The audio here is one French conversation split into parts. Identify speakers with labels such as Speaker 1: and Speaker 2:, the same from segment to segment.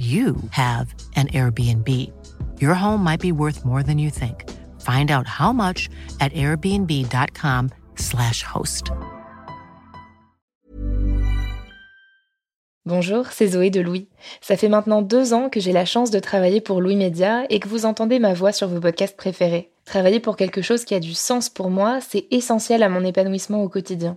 Speaker 1: you have an Airbnb. Your home might be worth more than you think. Find out how much at airbnb.com/slash host.
Speaker 2: Bonjour, c'est Zoé de Louis. Ça fait maintenant deux ans que j'ai la chance de travailler pour Louis Média et que vous entendez ma voix sur vos podcasts préférés. Travailler pour quelque chose qui a du sens pour moi, c'est essentiel à mon épanouissement au quotidien.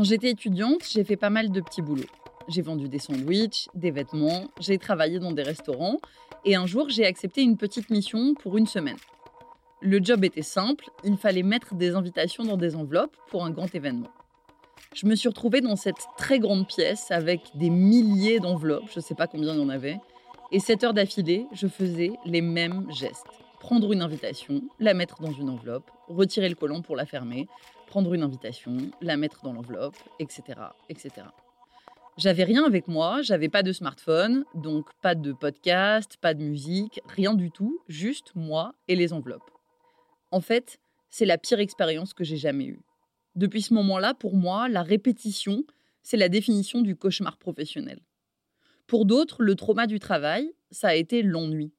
Speaker 3: Quand j'étais étudiante, j'ai fait pas mal de petits boulots. J'ai vendu des sandwichs, des vêtements, j'ai travaillé dans des restaurants et un jour j'ai accepté une petite mission pour une semaine. Le job était simple, il fallait mettre des invitations dans des enveloppes pour un grand événement. Je me suis retrouvée dans cette très grande pièce avec des milliers d'enveloppes, je ne sais pas combien il y en avait, et 7 heures d'affilée, je faisais les mêmes gestes. Prendre une invitation, la mettre dans une enveloppe, retirer le collant pour la fermer, prendre une invitation, la mettre dans l'enveloppe, etc., etc. J'avais rien avec moi, j'avais pas de smartphone, donc pas de podcast, pas de musique, rien du tout, juste moi et les enveloppes. En fait, c'est la pire expérience que j'ai jamais eue. Depuis ce moment-là, pour moi, la répétition, c'est la définition du cauchemar professionnel. Pour d'autres, le trauma du travail, ça a été l'ennui.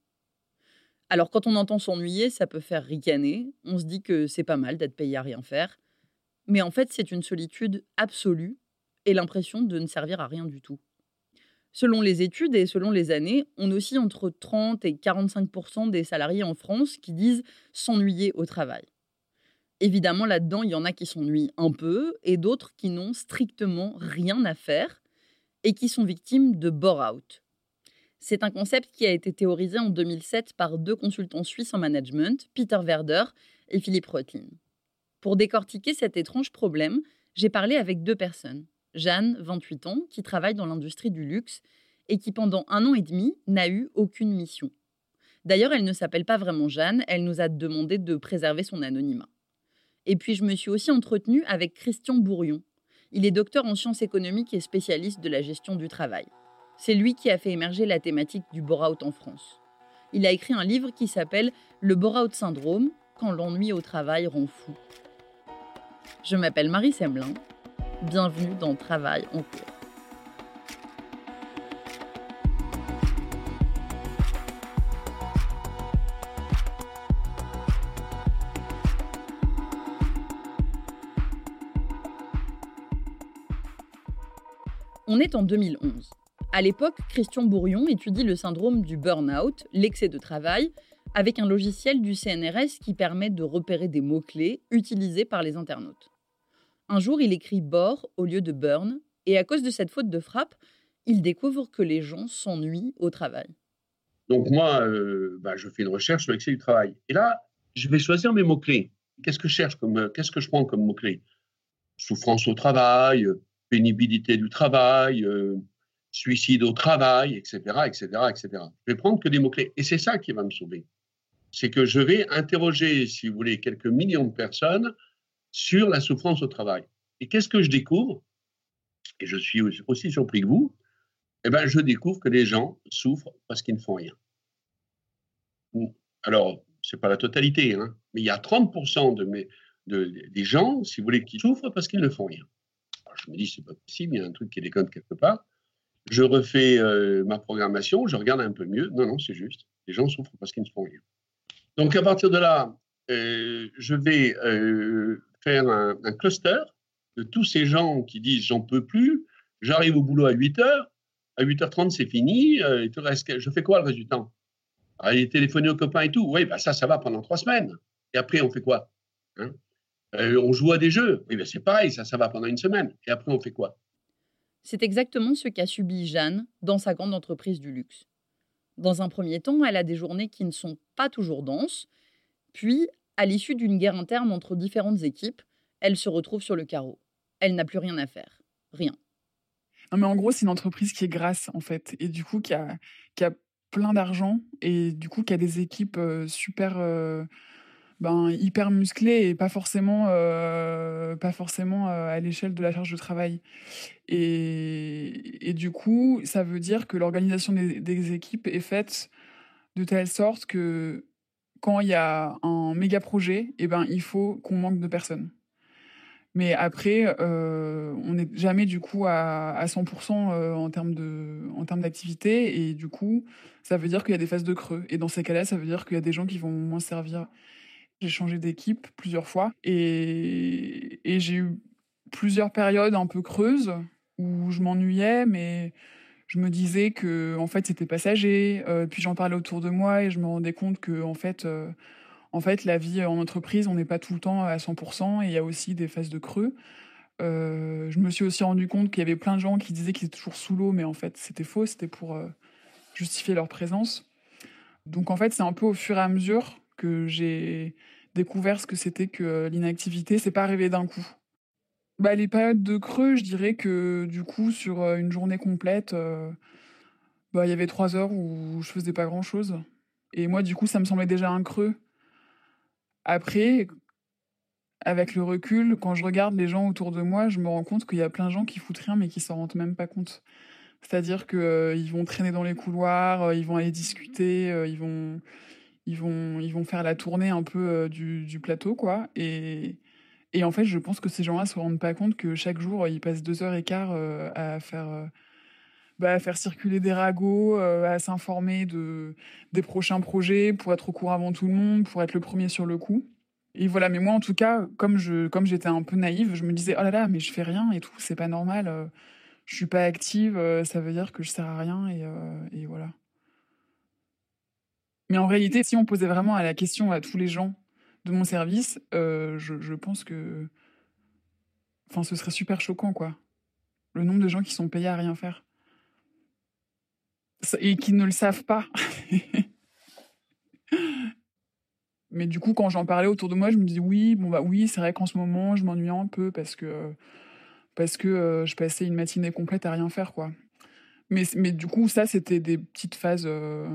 Speaker 3: Alors quand on entend s'ennuyer, ça peut faire ricaner, on se dit que c'est pas mal d'être payé à rien faire, mais en fait, c'est une solitude absolue et l'impression de ne servir à rien du tout. Selon les études et selon les années, on aussi entre 30 et 45% des salariés en France qui disent s'ennuyer au travail. Évidemment, là-dedans, il y en a qui s'ennuient un peu et d'autres qui n'ont strictement rien à faire et qui sont victimes de bore-out. C'est un concept qui a été théorisé en 2007 par deux consultants suisses en management, Peter Werder et Philippe Reutlin. Pour décortiquer cet étrange problème, j'ai parlé avec deux personnes. Jeanne, 28 ans, qui travaille dans l'industrie du luxe et qui pendant un an et demi n'a eu aucune mission. D'ailleurs, elle ne s'appelle pas vraiment Jeanne, elle nous a demandé de préserver son anonymat. Et puis je me suis aussi entretenue avec Christian Bourion. Il est docteur en sciences économiques et spécialiste de la gestion du travail. C'est lui qui a fait émerger la thématique du bore-out en France. Il a écrit un livre qui s'appelle Le bore-out syndrome, quand l'ennui au travail rend fou. Je m'appelle Marie Semelin. Bienvenue dans Travail en cours. On est en 2011. À l'époque, Christian Bourion étudie le syndrome du burn-out, l'excès de travail, avec un logiciel du CNRS qui permet de repérer des mots-clés utilisés par les internautes. Un jour, il écrit bore au lieu de burn, et à cause de cette faute de frappe, il découvre que les gens s'ennuient au travail.
Speaker 4: Donc moi, euh, bah, je fais une recherche sur l'excès du travail. Et là, je vais choisir mes mots-clés. Qu'est-ce que je cherche comme, euh, qu'est-ce que je prends comme mots-clés? Souffrance au travail, pénibilité du travail, euh, suicide au travail, etc., etc., etc. Je vais prendre que des mots-clés. Et c'est ça qui va me sauver. c'est que je vais interroger, si vous voulez, quelques millions de personnes sur la souffrance au travail. Et qu'est-ce que je découvre? Et je suis aussi surpris que vous. Eh bien, je découvre que les gens souffrent parce qu'ils ne font rien. Alors, ce n'est pas la totalité, hein, mais il y a 30% de mes, des gens, si vous voulez, qui souffrent parce qu'ils ne font rien. je me dis, c'est pas possible, il y a un truc qui déconne quelque part. Je refais euh, ma programmation, je regarde un peu mieux. Non, non, c'est juste. Les gens souffrent parce qu'ils ne font rien. Donc, à partir de là, euh, je vais euh, faire un, cluster de tous ces gens qui disent j'en peux plus, j'arrive au boulot à 8 heures, à 8h30 c'est fini, reste, je fais quoi le résultat? Aller téléphoner aux copains et tout, oui, bah ça, ça va pendant trois semaines. Et après, on fait quoi? Hein? On joue à des jeux. Oui, ben c'est pareil, ça, ça va pendant une semaine. Et après, on fait quoi?
Speaker 3: C'est exactement ce qu'a subi Jeanne dans sa grande entreprise du luxe. Dans un premier temps, elle a des journées qui ne sont pas toujours denses. Puis, à l'issue d'une guerre interne entre différentes équipes, elle se retrouve sur le carreau. Elle n'a plus rien à faire. Rien.
Speaker 5: Non, mais en gros, c'est une entreprise qui est grasse, en fait. Et du coup, qui a, qui a plein d'argent. Et du coup, qui a des équipes euh, super. Euh, ben, hyper musclé et pas forcément, euh, pas forcément euh, à l'échelle de la charge de travail. Et, et, du coup, ça veut dire que l'organisation des, équipes est faite de telle sorte que quand il y a un méga projet, et eh ben, il faut qu'on manque de personnes. Mais après, euh, on n'est jamais du coup à, à 100% en termes de, en termes d'activité, et du coup, ça veut dire qu'il y a des phases de creux. Et dans ces cas-là, ça veut dire qu'il y a des gens qui vont moins servir. J'ai changé d'équipe plusieurs fois et, j'ai eu plusieurs périodes un peu creuses où je m'ennuyais, mais je me disais que en fait c'était passager. Euh, puis j'en parlais autour de moi et je me rendais compte que en fait, euh, en fait la vie en entreprise, on n'est pas tout le temps à 100% et il y a aussi des phases de creux. Euh, je me suis aussi rendu compte qu'il y avait plein de gens qui disaient qu'ils étaient toujours sous l'eau, mais en fait c'était faux, c'était pour justifier leur présence. Donc en fait c'est un peu au fur et à mesure que j'ai découvert ce que c'était que euh, l'inactivité. C'est pas arrivé d'un coup. Bah, les périodes de creux, je dirais que du coup, sur euh, une journée complète, euh, bah, il y avait trois heures où je faisais pas grand chose. Et moi, du coup, ça me semblait déjà un creux. Après, avec le recul, quand je regarde les gens autour de moi, je me rends compte qu'il y a plein de gens qui foutent rien mais qui s'en rendent même pas compte. C'est-à-dire qu'ils vont traîner dans les couloirs, ils vont aller discuter, ils vont ils vont, ils vont faire la tournée un peu euh, du, plateau, quoi. Et, et en fait, je pense que ces gens-là se rendent pas compte que chaque jour, ils passent deux heures et quart euh, à faire, euh, bah, à faire circuler des ragots, à s'informer de, des prochains projets pour être au courant avant tout le monde, pour être le premier sur le coup. Et voilà, mais moi, en tout cas, comme je, comme j'étais un peu naïve, je me disais, oh là là, mais je fais rien et tout, c'est pas normal, je suis pas active, ça veut dire que je sers à rien et, et voilà. Mais en réalité, si on posait vraiment la question à tous les gens de mon service, euh, je, pense que. Enfin, ce serait super choquant, quoi. Le nombre de gens qui sont payés à rien faire. Et qui ne le savent pas. Mais du coup, quand j'en parlais autour de moi, je me disais oui, bon bah oui, c'est vrai qu'en ce moment, je m'ennuie un peu parce que parce que euh, je passais une matinée complète à rien faire, quoi. Mais mais du coup, ça, c'était des petites phases. Euh,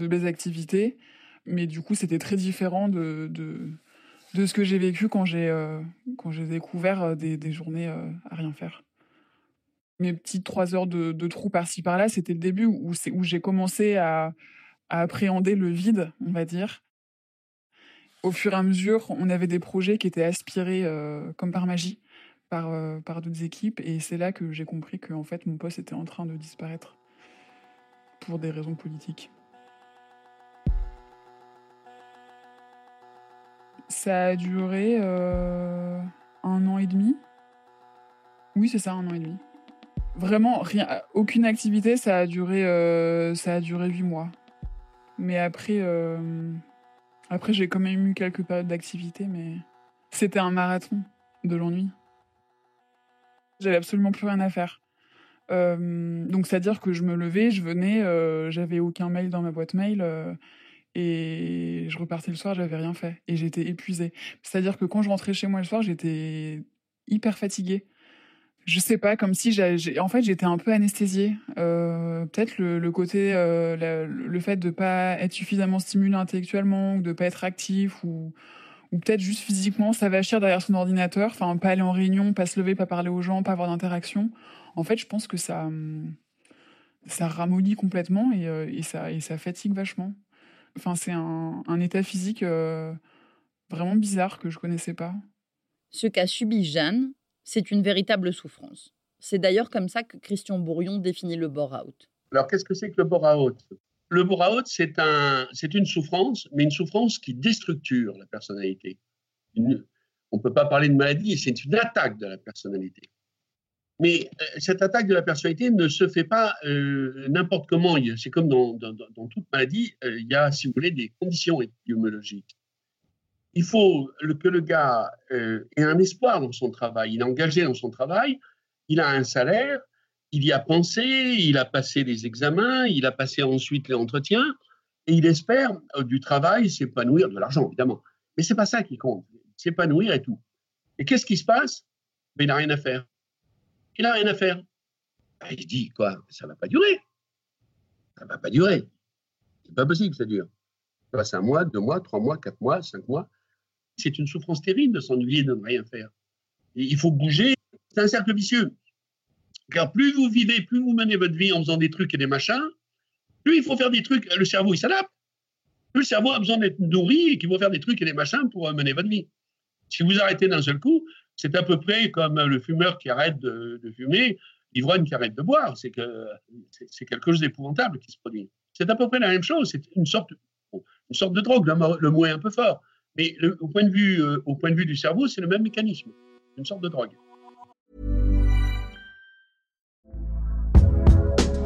Speaker 5: de mes activités. Mais du coup, c'était très différent de, de, ce que j'ai vécu quand j'ai euh, découvert euh, des, des journées euh, à rien faire. Mes petites trois heures de, de trou par-ci par-là, c'était le début où, où j'ai commencé à, à appréhender le vide, on va dire. Au fur et à mesure, on avait des projets qui étaient aspirés comme par magie par, par d'autres équipes. Et c'est là que j'ai compris que en fait, mon poste était en train de disparaître pour des raisons politiques. Ça a duré euh, un an et demi. Oui, c'est ça, un an et demi. Vraiment, rien, aucune activité, ça a duré, euh, ça a duré huit mois. Mais après, euh, après j'ai quand même eu quelques périodes d'activité, mais c'était un marathon de l'ennui. J'avais absolument plus rien à faire. donc, c'est-à-dire que je me levais, je venais, j'avais aucun mail dans ma boîte mail et je repartais le soir, j'avais rien fait. Et j'étais épuisée. C'est-à-dire que quand je rentrais chez moi le soir, j'étais hyper fatiguée. je sais pas, comme si j'ai, en fait j'étais un peu anesthésiée. Euh, peut-être le, côté, euh, le fait de pas être suffisamment stimulé intellectuellement, de pas être actif, ou, ou peut-être juste physiquement s'avachir derrière son ordinateur, enfin pas aller en réunion, pas se lever, pas parler aux gens, pas avoir d'interaction. En fait, je pense que ça, ça ramollit complètement et, euh, et, ça, et ça fatigue vachement. Enfin, c'est un, un, état physique vraiment bizarre que je connaissais pas.
Speaker 3: Ce qu'a subi Jeanne, c'est une véritable souffrance. C'est d'ailleurs comme ça que Christian Bourion définit le bore-out.
Speaker 4: Alors, qu'est-ce que c'est que le bore-out Le bore-out, c'est un, une souffrance, mais une souffrance qui déstructure la personnalité. on ne peut pas parler de maladie, c'est une attaque de la personnalité. Mais euh, cette attaque de la personnalité ne se fait pas euh, n'importe comment. C'est comme dans, toute maladie, euh, il y a, si vous voulez, des conditions épidémiologiques il faut que le gars ait un espoir dans son travail. Il est engagé dans son travail, il a un salaire, il y a pensé, il a passé les examens, il a passé ensuite les entretiens, et il espère du travail s'épanouir, de l'argent évidemment. Mais c'est pas ça qui compte, s'épanouir et tout. Et qu'est-ce qui se passe? Ben, Il n'a rien à faire. Il n'a rien à faire. Ben, il dit quoi Ça va pas durer. Ça va pas durer. C'est pas possible ça dure. Ça passe un mois, deux mois, trois mois, quatre mois, cinq mois c'est une souffrance terrible de s'ennuyer, de ne rien faire. il faut bouger. C'est un cercle vicieux. Car plus vous vivez, plus vous menez votre vie en faisant des trucs et des machins, plus il faut faire des trucs. Le cerveau, il s'adapte. Plus le cerveau a besoin d'être nourri et qu'il faut faire des trucs et des machins pour mener votre vie. Si vous arrêtez d'un seul coup, c'est à peu près comme le fumeur qui arrête de, fumer, l'ivrogne qui arrête de boire. C'est que c'est quelque chose d'épouvantable qui se produit. C'est à peu près la même chose. C'est une sorte, une sorte de drogue. Le mot est un peu fort. Mais au, point de vue, euh, au point de vue du cerveau, c'est le même mécanisme, une sorte de drogue.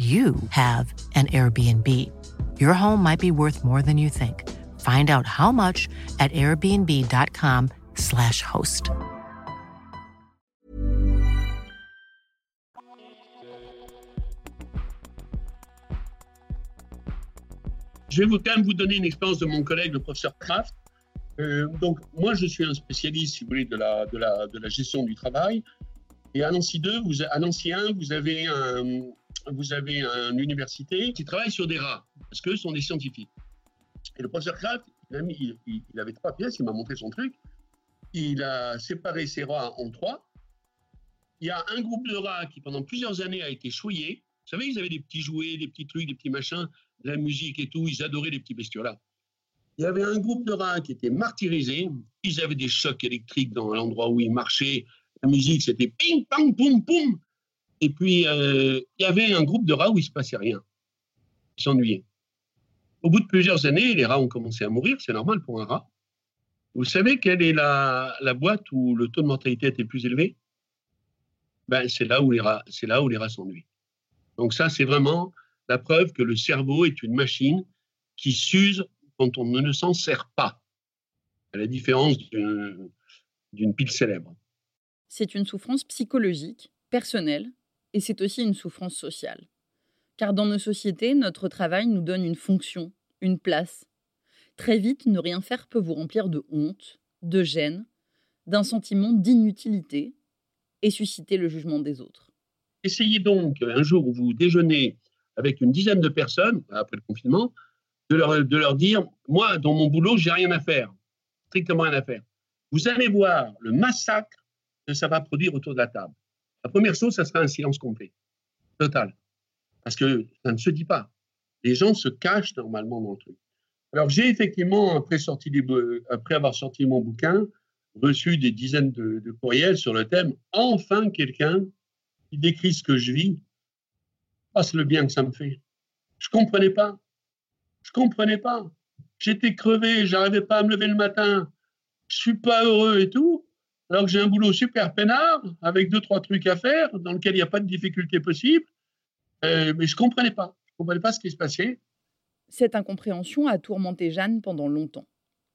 Speaker 1: you have an Airbnb. Your home might be worth more than you think. Find out how much at airbnb.com/slash host.
Speaker 4: Je vais vous, quand même vous donner une expérience de mon collègue, le professeur Kraft. Euh, donc, moi, je suis un spécialiste, si vous voulez, de la, de la, de la gestion du travail. Et à Nancy 2, vous, à Nancy 1, vous avez un, vous avez une université qui travaille sur des rats, parce qu'eux sont des scientifiques. Et le professeur Kraft, il, avait trois pièces, il m'a montré son truc. Il a séparé ces rats en trois. Il y a un groupe de rats qui, pendant plusieurs années, a été chouillé. Vous savez, ils avaient des petits jouets, des petits trucs, des petits machins, de la musique et tout. Ils adoraient les petits bestiaux-là. Il y avait un groupe de rats qui était martyrisé. Ils avaient des chocs électriques dans l'endroit où ils marchaient. La musique, c'était ping, pang, poum, poum. Et puis, euh, il y avait un groupe de rats où il ne se passait rien. Ils s'ennuyaient. Au bout de plusieurs années, les rats ont commencé à mourir, c'est normal pour un rat. Vous savez quelle est la, boîte où le taux de mortalité était plus élevé? Ben, C'est là où les rats c'est là où les rats s'ennuient. Donc ça, c'est vraiment la preuve que le cerveau est une machine qui s'use quand on ne s'en sert pas, à la différence d'une pile célèbre.
Speaker 3: C'est une souffrance psychologique, personnelle, et c'est aussi une souffrance sociale. Car dans nos sociétés, notre travail nous donne une fonction, une place. Très vite, ne rien faire peut vous remplir de honte, de gêne, d'un sentiment d'inutilité et susciter le jugement des autres.
Speaker 4: Essayez donc, un jour où vous déjeunez avec une dizaine de personnes, après le confinement, de leur, dire, moi, dans mon boulot, j'ai rien à faire, strictement rien à faire. Vous allez voir le massacre que ça va produire autour de la table. La première chose, ça sera un silence complet, total. Parce que ça ne se dit pas. Les gens se cachent normalement dans le truc. Alors, j'ai effectivement, après, sorti avoir sorti mon bouquin, reçu des dizaines de, courriels sur le thème Enfin quelqu'un qui décrit ce que je vis. C'est le bien que ça me fait. Je comprenais pas. Je comprenais pas. J'étais crevé, j'arrivais pas à me lever le matin. Je suis pas heureux et tout. Alors que j'ai un boulot super peinard, avec deux, trois trucs à faire, dans lequel il n'y a pas de difficulté possible. Euh, mais je ne comprenais pas. Je ne comprenais pas ce qui se passait.
Speaker 3: Cette incompréhension a tourmenté Jeanne pendant longtemps.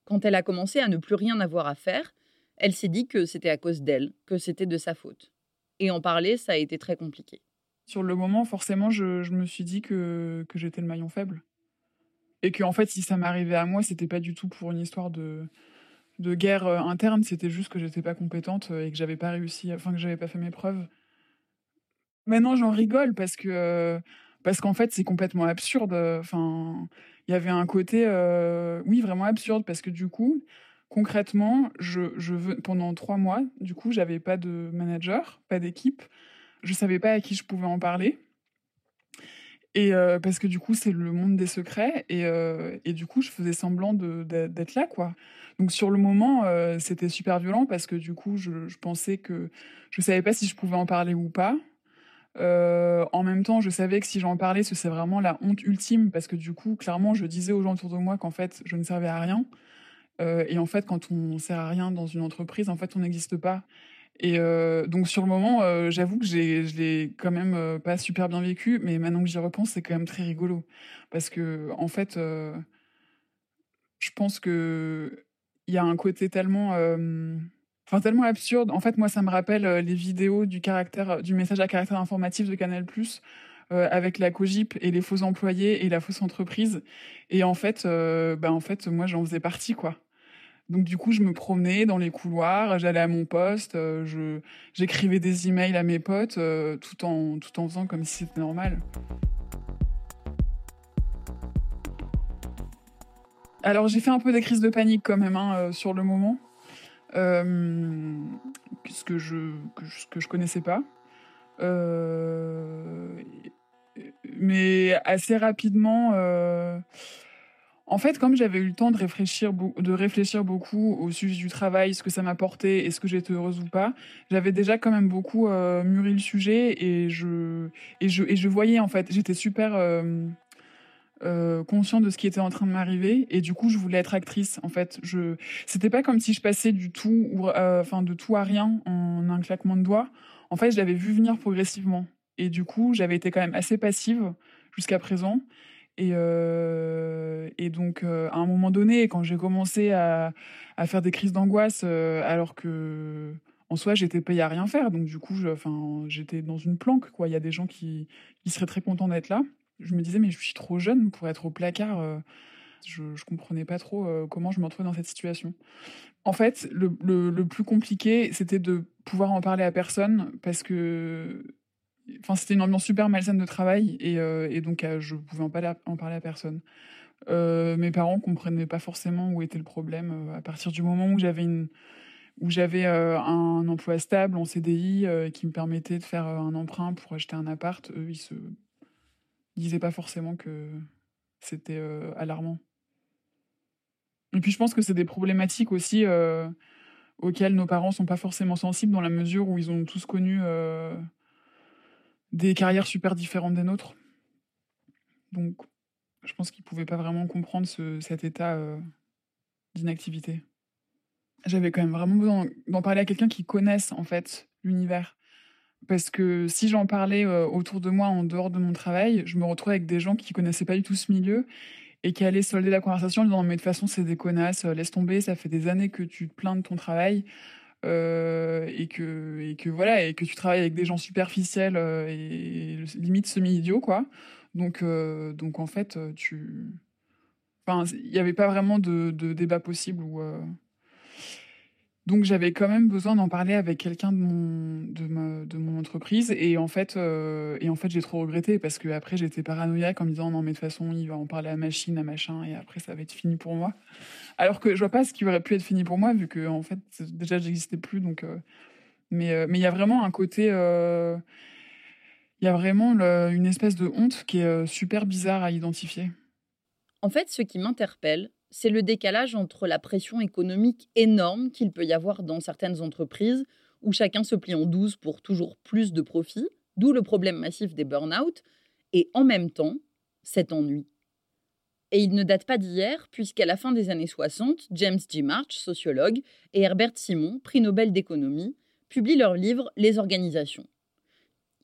Speaker 3: Quand elle a commencé à ne plus rien avoir à faire, elle s'est dit que c'était à cause d'elle, que c'était de sa faute. Et en parler, ça a été très compliqué.
Speaker 5: Sur le moment, forcément, je, me suis dit que, que j'étais le maillon faible. Et que, en fait, si ça m'arrivait à moi, c'était pas du tout pour une histoire de, de guerre euh, interne, c'était juste que j'étais pas compétente euh, et que j'avais pas réussi, enfin que j'avais pas fait mes preuves. Maintenant, j'en rigole parce que euh, parce qu'en fait, c'est complètement absurde. Enfin, il y avait un côté, oui, vraiment absurde parce que du coup, concrètement, je, je veux, pendant trois mois, du coup, j'avais pas de manager, pas d'équipe, je savais pas à qui je pouvais en parler. Et parce que du coup, c'est le monde des secrets. Et, et, du coup, je faisais semblant d'être là, quoi. Donc sur le moment, c'était super violent parce que du coup, je, pensais que je savais pas si je pouvais en parler ou pas. en même temps, je savais que si j'en parlais, ce serait vraiment la honte ultime parce que du coup, clairement, je disais aux gens autour de moi qu'en fait, je ne servais à rien. et en fait, quand on sert à rien dans une entreprise, en fait, on n'existe pas. Et euh, donc sur le moment, euh, j'avoue que j'ai, je l'ai quand même euh, pas super bien vécu, mais maintenant que j'y repense, c'est quand même très rigolo parce que en fait, je pense que il y a un côté tellement, enfin tellement absurde. En fait, moi, ça me rappelle les vidéos du caractère, du message à caractère informatif de Canal+. avec la cogip et les faux employés et la fausse entreprise et en fait bah en fait moi j'en faisais partie quoi donc du coup, je me promenais dans les couloirs, j'allais à mon poste, euh, je j'écrivais des emails à mes potes, euh, tout en tout en faisant comme si c'était normal. Alors j'ai fait un peu des crises de panique quand même hein, euh, sur le moment, ce que je que, que je connaissais pas. mais assez rapidement en fait, comme j'avais eu le temps de réfléchir, de réfléchir beaucoup au sujet du travail, ce que ça m'apportait et ce que j'étais heureuse ou pas, j'avais déjà quand même beaucoup euh, mûri le sujet et je, et je, et je voyais en fait, j'étais super euh, euh, conscient de ce qui était en train de m'arriver et du coup je voulais être actrice. En fait, je, c'était pas comme si je passais du tout, enfin de tout à rien en un claquement de doigts. En fait, je l'avais vu venir progressivement et du coup j'avais été quand même assez passive jusqu'à présent. Et, euh, et donc, euh, à un moment donné, quand j'ai commencé à, à, faire des crises d'angoisse, euh, alors que en soi, j'étais payée à rien faire, donc du coup, j'étais dans une planque. Il y a des gens qui, qui seraient très contents d'être là. Je me disais, mais je suis trop jeune pour être au placard. je, je comprenais pas trop comment je me retrouvais dans cette situation. En fait, le, le plus compliqué, c'était de pouvoir en parler à personne parce que Enfin, c'était une ambiance super malsaine de travail et, euh, et donc euh, je pouvais en parler à, en parler à personne. Euh, mes parents comprenaient pas forcément où était le problème. À partir du moment où j'avais une où j'avais un emploi stable en CDI qui me permettait de faire un emprunt pour acheter un appart, eux ils se disaient pas forcément que c'était alarmant. Et puis je pense que c'est des problématiques aussi auxquelles nos parents sont pas forcément sensibles dans la mesure où ils ont tous connu des carrières super différentes des nôtres. Donc, je pense qu'ils ne pouvaient pas vraiment comprendre cet état euh, d'inactivité. J'avais quand même vraiment besoin d'en parler à quelqu'un qui connaisse en fait l'univers. Parce que si j'en parlais euh, autour de moi en dehors de mon travail, je me retrouvais avec des gens qui connaissaient pas du tout ce milieu et qui allaient solder la conversation en disant mais de toute façon c'est des connasses, laisse tomber, ça fait des années que tu te plains de ton travail, euh, et que et que voilà et que tu travailles avec des gens superficiels euh, et limite semi idiots quoi. Donc euh, donc en fait tu enfin il n'y avait pas vraiment de, de débat possible donc j'avais quand même besoin d'en parler avec quelqu'un de mon de, de mon entreprise et en fait et en fait j'ai trop regretté parce que après j'étais paranoïaque en me disant non mais de toute façon il va en parler à machine à machin et après ça va être fini pour moi. Alors que je vois pas ce qui aurait pu être fini pour moi vu que en fait déjà j'existais plus donc euh, mais euh, mais il y a vraiment un côté euh, il y a vraiment une espèce de honte qui est super bizarre à identifier.
Speaker 3: En fait, ce qui m'interpelle, c'est le décalage entre la pression économique énorme qu'il peut y avoir dans certaines entreprises où chacun se plie en douze pour toujours plus de profit, d'où le problème massif des burn-out, et en même temps, cet ennui Et il ne date pas d'hier, puisqu'à la fin des années 60, James G. March, sociologue, et Herbert Simon, prix Nobel d'économie, publient leur livre Les organisations.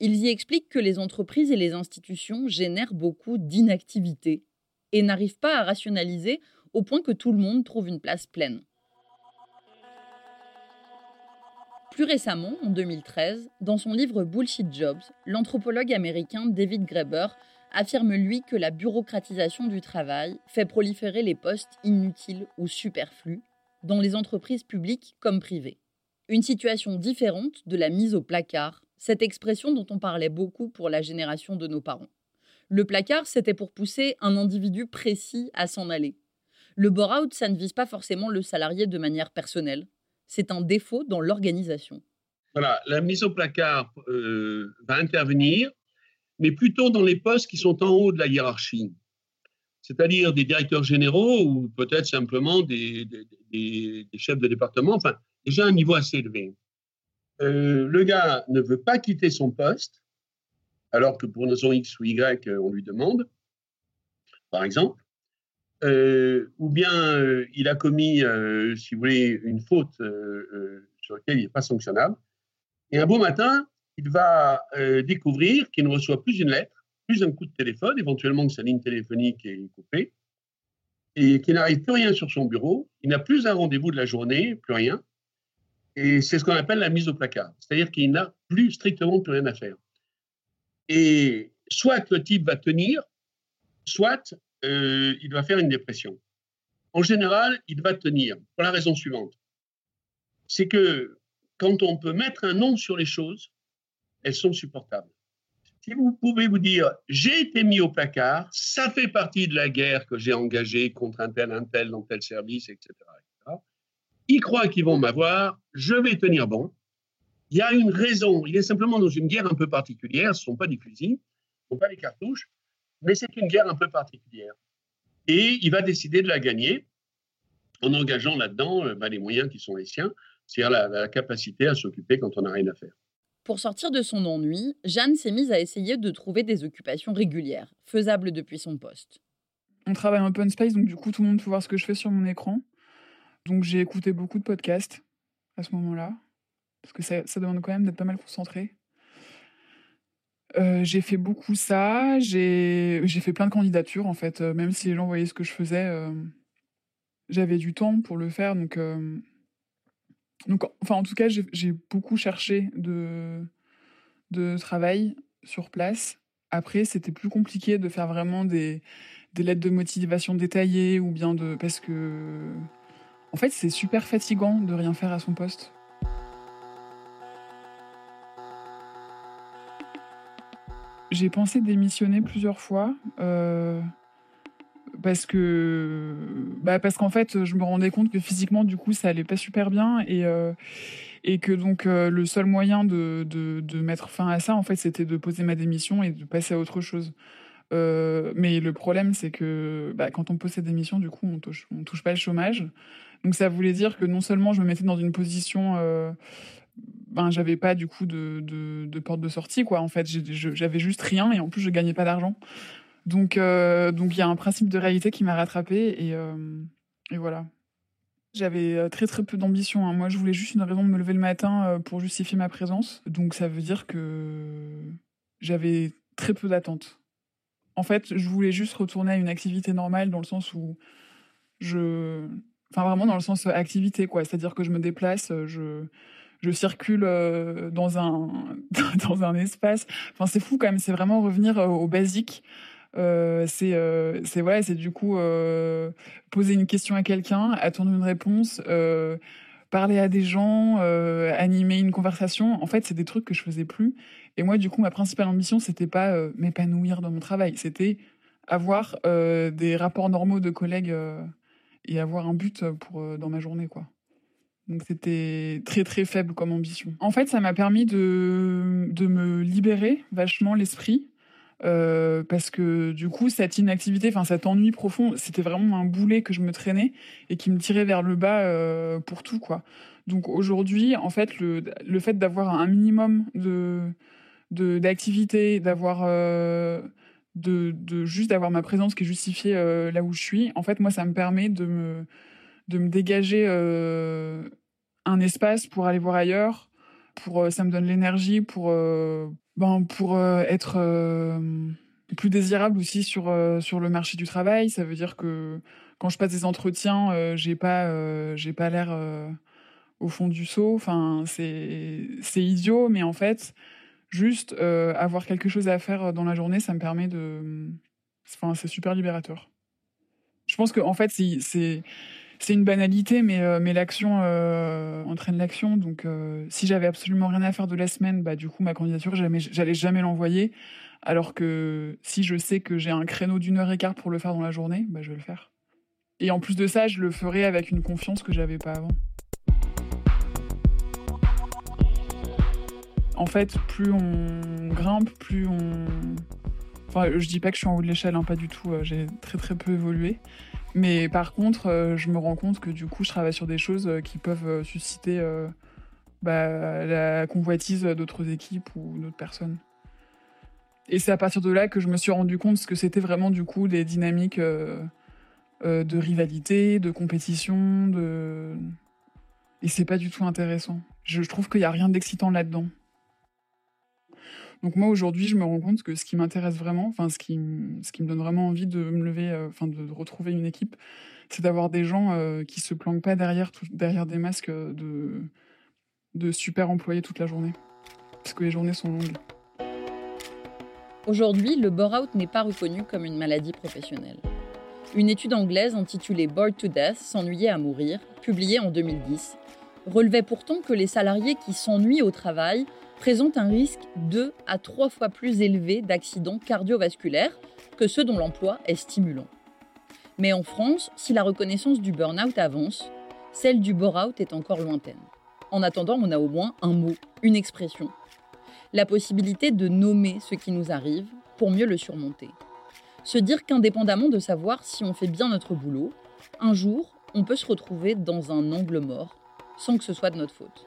Speaker 3: Ils y expliquent que les entreprises et les institutions génèrent beaucoup d'inactivité et n'arrivent pas à rationaliser au point que tout le monde trouve une place pleine. Plus récemment, en 2013, dans son livre Bullshit Jobs, l'anthropologue américain David Graeber affirme lui que la bureaucratisation du travail fait proliférer les postes inutiles ou superflus dans les entreprises publiques comme privées. Une situation différente de la mise au placard, cette expression dont on parlait beaucoup pour la génération de nos parents. Le placard, c'était pour pousser un individu précis à s'en aller. Le bore-out, ça ne vise pas forcément le salarié de manière personnelle. C'est un défaut dans l'organisation.
Speaker 4: Voilà, la mise au placard euh, va intervenir mais plutôt dans les postes qui sont en haut de la hiérarchie, c'est-à-dire des directeurs généraux ou peut-être simplement des, chefs de département, enfin déjà un niveau assez élevé. Euh, le gars ne veut pas quitter son poste, alors que pour une raison X ou Y, euh, on lui demande, par exemple, euh, ou bien il a commis, si vous voulez, une faute sur laquelle il n'est pas sanctionnable, et un beau matin, il va euh, découvrir qu'il ne reçoit plus une lettre, plus un coup de téléphone, éventuellement que sa ligne téléphonique est coupée, et qu'il n'arrive plus rien sur son bureau, il n'a plus un rendez-vous de la journée, plus rien. Et c'est ce qu'on appelle la mise au placard, c'est-à-dire qu'il n'a plus strictement plus rien à faire. Et soit le type va tenir, soit euh, il va faire une dépression. En général, il va tenir pour la raison suivante. C'est que quand on peut mettre un nom sur les choses, elles sont supportables. Si vous pouvez vous dire, j'ai été mis au placard, ça fait partie de la guerre que j'ai engagée contre un tel, un tel, dans tel service, etc. Ils croient qu'ils vont m'avoir, je vais tenir bon. Il y a une raison, il est simplement dans une guerre un peu particulière, ce ne sont pas des fusils, ce ne sont pas des cartouches, mais c'est une guerre un peu particulière. Et il va décider de la gagner en engageant là-dedans euh, bah, les moyens qui sont les siens, c'est-à-dire la, la capacité à s'occuper quand on n'a rien à faire.
Speaker 3: Pour sortir de son ennui, Jeanne s'est mise à essayer de trouver des occupations régulières, faisables depuis son poste.
Speaker 5: On travaille en open space, donc du coup, tout le monde peut voir ce que je fais sur mon écran. Donc j'ai écouté beaucoup de podcasts à ce moment-là, parce que ça, demande quand même d'être pas mal concentré. Euh, j'ai fait beaucoup ça, j'ai fait plein de candidatures en fait, euh, même si les gens voyaient ce que je faisais, euh, j'avais du temps pour le faire, donc enfin, en tout cas, j'ai beaucoup cherché de, travail sur place. Après, c'était plus compliqué de faire vraiment des lettres de motivation détaillées ou bien de. Parce que. En fait, c'est super fatigant de rien faire à son poste. J'ai pensé démissionner plusieurs fois. Euh, parce que bah parce qu'en fait je me rendais compte que physiquement du coup ça allait pas super bien et euh, et que donc euh, le seul moyen de, de, mettre fin à ça en fait c'était de poser ma démission et de passer à autre chose mais le problème c'est que bah, quand on pose sa démission du coup on touche on touche pas le chômage donc ça voulait dire que non seulement je me mettais dans une position ben j'avais pas du coup de, de, de, porte de sortie quoi en fait j'avais juste rien et en plus je gagnais pas d'argent donc, euh, donc il y a un principe de réalité qui m'a rattrapé et, euh, et voilà. J'avais euh, très très peu d'ambition. Hein. Moi, je voulais juste une raison de me lever le matin pour justifier ma présence. Donc, ça veut dire que j'avais très peu d'attentes. En fait, je voulais juste retourner à une activité normale dans le sens où je, enfin vraiment dans le sens activité quoi. C'est-à-dire que je me déplace, je je circule dans un dans un espace. Enfin, c'est fou quand même. C'est vraiment revenir au basique. Euh, c'est euh, c'est c'est du coup euh, poser une question à quelqu'un, attendre une réponse, euh, parler à des gens, euh, animer une conversation. En fait, c'est des trucs que je faisais plus. Et moi, du coup, ma principale ambition, c'était pas m'épanouir dans mon travail, c'était avoir des rapports normaux de collègues et avoir un but pour dans ma journée, quoi. Donc c'était très très faible comme ambition. En fait, ça m'a permis de, de me libérer vachement l'esprit euh, parce que du coup cette inactivité, enfin cet ennui profond, c'était vraiment un boulet que je me traînais et qui me tirait vers le bas euh, pour tout quoi. Donc aujourd'hui, en fait, le, le fait d'avoir un minimum de d'activité, d'avoir euh, de, de juste d'avoir ma présence qui est justifiée là où je suis, en fait, moi, ça me permet de me, de me dégager un espace pour aller voir ailleurs. Pour, euh, ça me donne l'énergie pour, ben, pour être plus désirable aussi sur, sur le marché du travail. Ça veut dire que quand je passe des entretiens, j'ai pas, j'ai pas l'air au fond du seau. Enfin, c'est, c'est idiot, mais en fait, juste euh, avoir quelque chose à faire dans la journée, ça me permet de. Enfin, c'est super libérateur. Je pense qu'en en fait, c'est c'est une banalité, mais, euh, l'action euh, entraîne l'action. Donc, si j'avais absolument rien à faire de la semaine, bah, du coup, ma candidature, j'allais jamais, jamais l'envoyer. Alors que si je sais que j'ai un créneau d'une heure et quart pour le faire dans la journée, bah, je vais le faire. Et en plus de ça, je le ferai avec une confiance que j'avais pas avant. en fait, plus on grimpe, plus on. Enfin, je dis pas que je suis en haut de l'échelle, hein, pas du tout. Euh, j'ai très très peu évolué. Mais par contre, euh, je me rends compte que du coup, je travaille sur des choses euh, qui peuvent susciter bah, la convoitise d'autres équipes ou d'autres personnes. Et c'est à partir de là que je me suis rendu compte que c'était vraiment du coup des dynamiques de rivalité, de compétition, de et c'est pas du tout intéressant. Je trouve qu'il y a rien d'excitant là-dedans. Donc moi aujourd'hui, je me rends compte que ce qui m'intéresse vraiment, enfin ce qui, ce qui me donne vraiment envie de me lever, euh, enfin de retrouver une équipe, c'est d'avoir des gens euh, qui se planquent pas derrière, derrière des masques euh, de, de super employés toute la journée, parce que les journées sont longues.
Speaker 3: Aujourd'hui, le bore-out n'est pas reconnu comme une maladie professionnelle. Une étude anglaise intitulée Bored to Death, s'ennuyer à mourir, publiée en 2010, relevait pourtant que les salariés qui s'ennuient au travail présentent un risque deux à trois fois plus élevé d'accidents cardiovasculaires que ceux dont l'emploi est stimulant. Mais en France, si la reconnaissance du burn-out avance, celle du bore-out est encore lointaine. En attendant, on a au moins un mot, une expression. La possibilité de nommer ce qui nous arrive pour mieux le surmonter. Se dire qu'indépendamment de savoir si on fait bien notre boulot, un jour, on peut se retrouver dans un angle mort sans que ce soit de notre faute.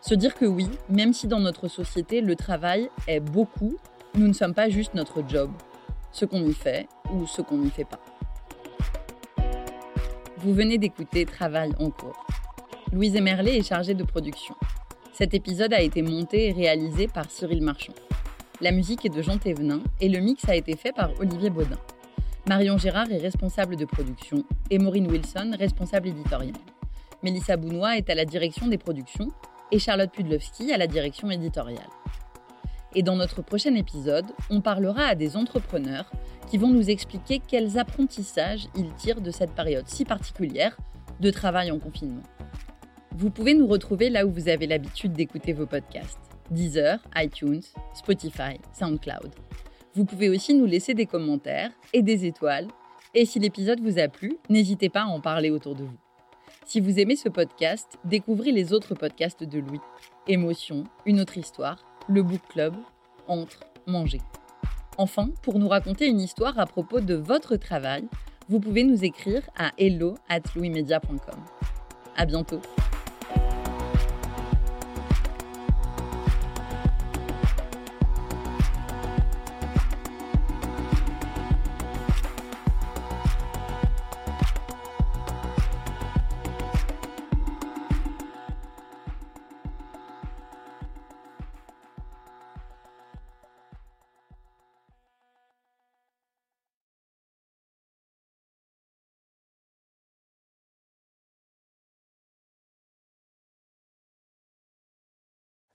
Speaker 3: Se dire que oui, même si dans notre société le travail est beaucoup, nous ne sommes pas juste notre job, ce qu'on y fait ou ce qu'on n'y fait pas. Vous venez d'écouter Travail en cours. Louise Emerlet est chargée de production. Cet épisode a été monté et réalisé par Cyril Marchand. La musique est de Jean Thévenin et le mix a été fait par Olivier Baudin. Marion Gérard est responsable de production et Maureen Wilson responsable éditoriale. Mélissa Bounois est à la direction des productions et Charlotte Pudlowski à la direction éditoriale. Et dans notre prochain épisode, on parlera à des entrepreneurs qui vont nous expliquer quels apprentissages ils tirent de cette période si particulière de travail en confinement. Vous pouvez nous retrouver là où vous avez l'habitude d'écouter vos podcasts Deezer, iTunes, Spotify, SoundCloud. Vous pouvez aussi nous laisser des commentaires et des étoiles. Et si l'épisode vous a plu, n'hésitez pas à en parler autour de vous. Si vous aimez ce podcast, découvrez les autres podcasts de Louis. Émotion, Une autre histoire, Le Book Club, Entre, Manger. Enfin, pour nous raconter une histoire à propos de votre travail, vous pouvez nous écrire à hello at louismedia.com. À bientôt!